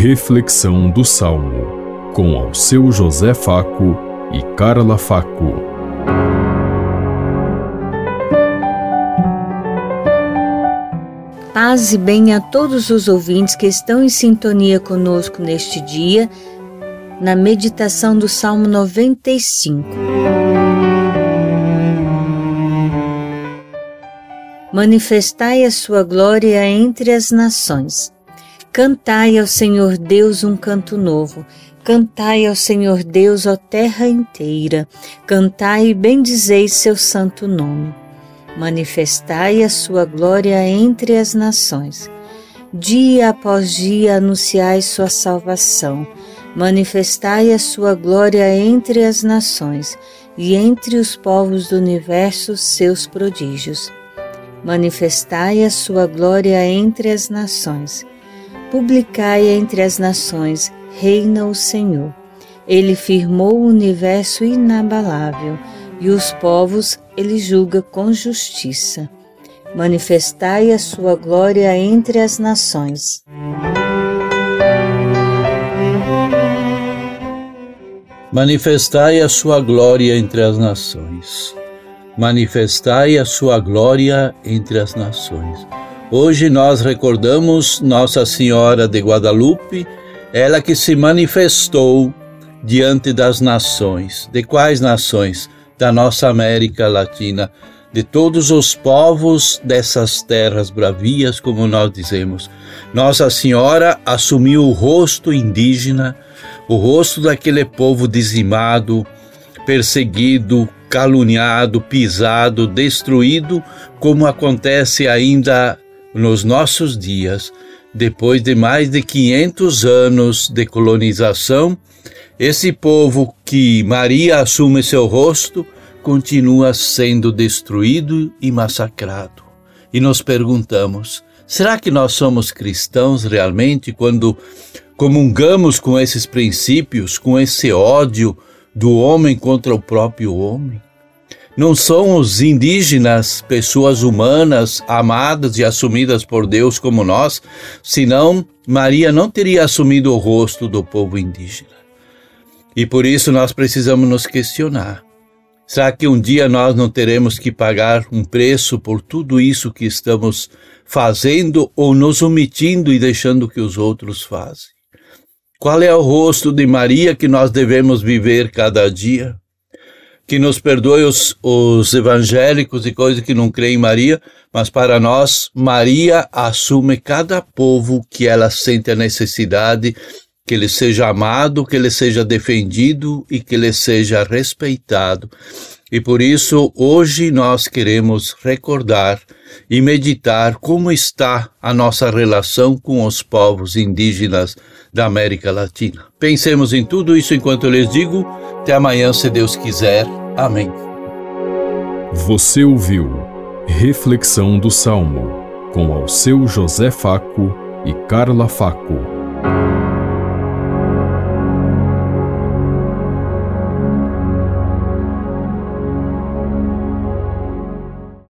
Reflexão do Salmo, com ao seu José Faco e Carla Faco. Paz e bem a todos os ouvintes que estão em sintonia conosco neste dia, na meditação do Salmo 95. Manifestai a sua glória entre as nações. Cantai ao Senhor Deus um canto novo. Cantai ao Senhor Deus, ó terra inteira. Cantai e bendizei seu santo nome. Manifestai a sua glória entre as nações. Dia após dia anunciai sua salvação. Manifestai a sua glória entre as nações e entre os povos do universo seus prodígios manifestai a sua glória entre as nações. Publicai entre as nações, reina o Senhor. Ele firmou o universo inabalável, e os povos ele julga com justiça. Manifestai a sua glória entre as nações. Manifestai a sua glória entre as nações manifestai a sua glória entre as nações. Hoje nós recordamos Nossa Senhora de Guadalupe, ela que se manifestou diante das nações. De quais nações? Da nossa América Latina, de todos os povos dessas terras bravias, como nós dizemos. Nossa Senhora assumiu o rosto indígena, o rosto daquele povo dizimado, perseguido, caluniado, pisado, destruído, como acontece ainda nos nossos dias, depois de mais de 500 anos de colonização, esse povo que Maria assume seu rosto continua sendo destruído e massacrado. E nos perguntamos: será que nós somos cristãos realmente quando comungamos com esses princípios, com esse ódio, do homem contra o próprio homem? Não são os indígenas pessoas humanas, amadas e assumidas por Deus como nós, senão Maria não teria assumido o rosto do povo indígena. E por isso nós precisamos nos questionar. Será que um dia nós não teremos que pagar um preço por tudo isso que estamos fazendo ou nos omitindo e deixando que os outros fazem? Qual é o rosto de Maria que nós devemos viver cada dia? Que nos perdoe os, os evangélicos e coisas que não creem em Maria, mas para nós, Maria assume cada povo que ela sente a necessidade que ele seja amado, que ele seja defendido e que ele seja respeitado. E por isso, hoje nós queremos recordar e meditar como está a nossa relação com os povos indígenas da América Latina. Pensemos em tudo isso enquanto eu lhes digo. Até amanhã, se Deus quiser. Amém. Você ouviu Reflexão do Salmo com ao seu José Faco e Carla Faco.